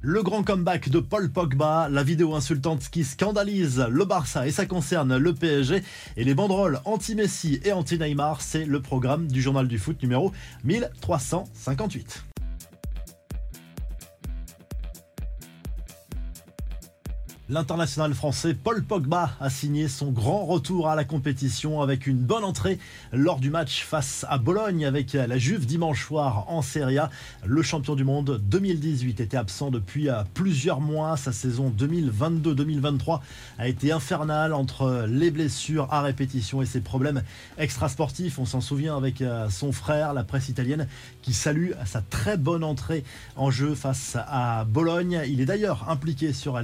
Le grand comeback de Paul Pogba, la vidéo insultante qui scandalise le Barça et ça concerne le PSG et les banderoles anti-Messi et anti-Neymar, c'est le programme du journal du foot numéro 1358. L'international français Paul Pogba a signé son grand retour à la compétition avec une bonne entrée lors du match face à Bologne avec la Juve dimanche soir en Serie A. Le champion du monde 2018 était absent depuis euh, plusieurs mois. Sa saison 2022-2023 a été infernale entre les blessures à répétition et ses problèmes extrasportifs. On s'en souvient avec euh, son frère, la presse italienne, qui salue sa très bonne entrée en jeu face à Bologne. Il est d'ailleurs impliqué sur la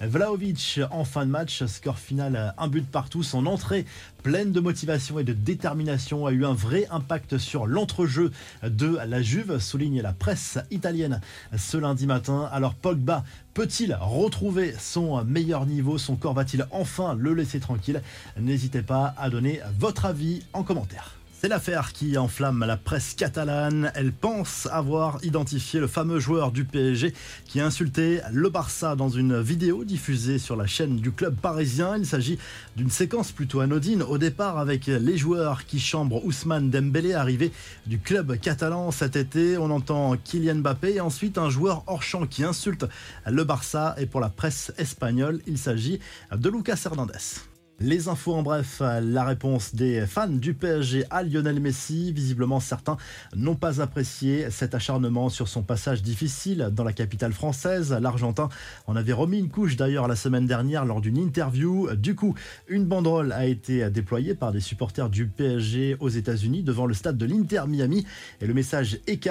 Vlaovic en fin de match. Score final, un but partout. Son entrée pleine de motivation et de détermination a eu un vrai impact sur l'entrejeu de la Juve, souligne la presse italienne ce lundi matin. Alors Pogba peut-il retrouver son meilleur niveau? Son corps va-t-il enfin le laisser tranquille? N'hésitez pas à donner votre avis en commentaire. C'est l'affaire qui enflamme la presse catalane. Elle pense avoir identifié le fameux joueur du PSG qui a insulté le Barça dans une vidéo diffusée sur la chaîne du club parisien. Il s'agit d'une séquence plutôt anodine au départ avec les joueurs qui chambrent Ousmane Dembélé arrivé du club catalan cet été. On entend Kylian Mbappé et ensuite un joueur hors champ qui insulte le Barça et pour la presse espagnole, il s'agit de Lucas Hernandez. Les infos en bref, la réponse des fans du PSG à Lionel Messi. Visiblement, certains n'ont pas apprécié cet acharnement sur son passage difficile dans la capitale française. L'Argentin en avait remis une couche d'ailleurs la semaine dernière lors d'une interview. Du coup, une banderole a été déployée par des supporters du PSG aux États-Unis devant le stade de l'Inter Miami. Et le message est.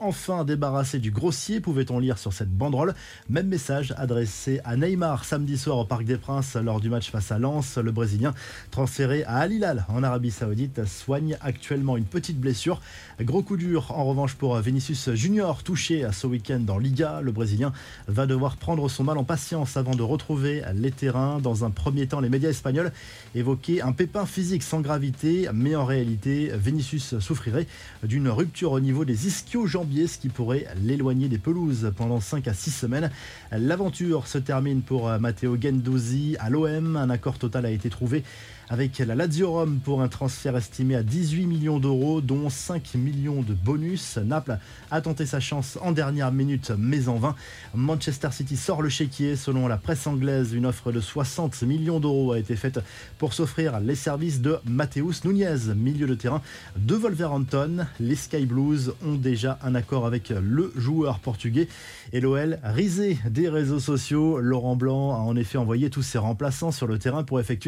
Enfin débarrassé du grossier, pouvait-on lire sur cette banderole. Même message adressé à Neymar samedi soir au Parc des Princes lors du match face à Lens. Le Brésilien transféré à Al Hilal en Arabie Saoudite soigne actuellement une petite blessure. Gros coup dur en revanche pour Vinicius Junior touché à ce week-end dans Liga. Le Brésilien va devoir prendre son mal en patience avant de retrouver les terrains. Dans un premier temps, les médias espagnols évoquaient un pépin physique sans gravité, mais en réalité, Vinicius souffrirait d'une rupture au niveau des ischio-jambiers, ce qui pourrait l'éloigner des pelouses pendant 5 à 6 semaines. L'aventure se termine pour Matteo Gendouzi à l'OM. Un accord total a été trouvé avec la Lazio Rome pour un transfert estimé à 18 millions d'euros, dont 5 millions de bonus. Naples a tenté sa chance en dernière minute, mais en vain. Manchester City sort le chéquier. Selon la presse anglaise, une offre de 60 millions d'euros a été faite pour s'offrir les services de Mateus Nunez, milieu de terrain de Wolverhampton. Les Sky Blues ont déjà un accord avec le joueur portugais. Et l'OL, risé des réseaux sociaux, Laurent Blanc a en effet envoyé tous ses remplaçants sur le terrain pour effectuer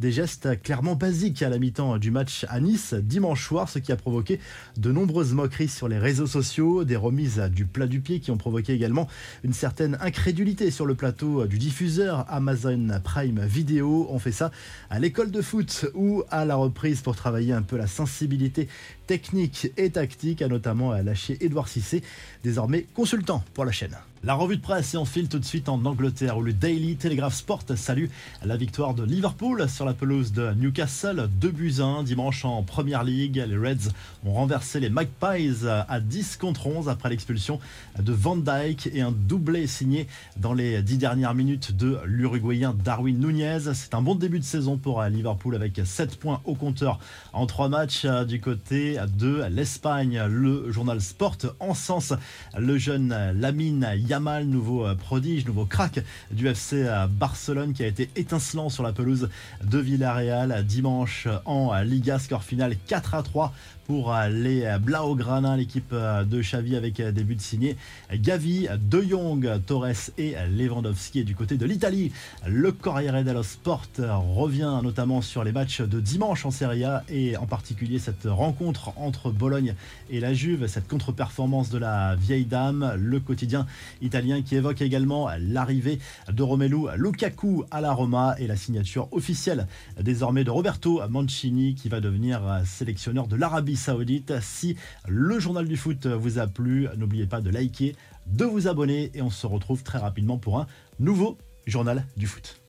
des gestes clairement basique à la mi-temps du match à Nice dimanche soir, ce qui a provoqué de nombreuses moqueries sur les réseaux sociaux, des remises du plat du pied qui ont provoqué également une certaine incrédulité sur le plateau du diffuseur Amazon Prime Video. On fait ça à l'école de foot ou à la reprise pour travailler un peu la sensibilité technique et tactique, a notamment lâché Edouard Cissé, désormais consultant pour la chaîne. La revue de presse et on file tout de suite en Angleterre où le Daily Telegraph Sport salue la victoire de Liverpool sur la pelouse de Newcastle 2 buts 1 dimanche en Première League. Les Reds ont renversé les Magpies à 10 contre 11 après l'expulsion de Van Dyke et un doublé signé dans les 10 dernières minutes de l'Uruguayen Darwin Nunez. C'est un bon début de saison pour Liverpool avec 7 points au compteur en 3 matchs du côté de l'Espagne. Le journal Sport encense le jeune Lamine Yamal, nouveau euh, prodige, nouveau crack du FC euh, Barcelone qui a été étincelant sur la pelouse de Villarreal dimanche en Liga. Score final 4 à 3 pour euh, les Blaugrana, l'équipe de Xavi avec des buts signés Gavi, De Jong, Torres et Lewandowski. Et du côté de l'Italie, le Corriere dello Sport revient notamment sur les matchs de dimanche en Serie A et en particulier cette rencontre entre Bologne et la Juve, cette contre-performance de la vieille dame. Le quotidien italien qui évoque également l'arrivée de Romelu Lukaku à la Roma et la signature officielle désormais de Roberto Mancini qui va devenir sélectionneur de l'Arabie Saoudite. Si le journal du foot vous a plu, n'oubliez pas de liker, de vous abonner et on se retrouve très rapidement pour un nouveau journal du foot.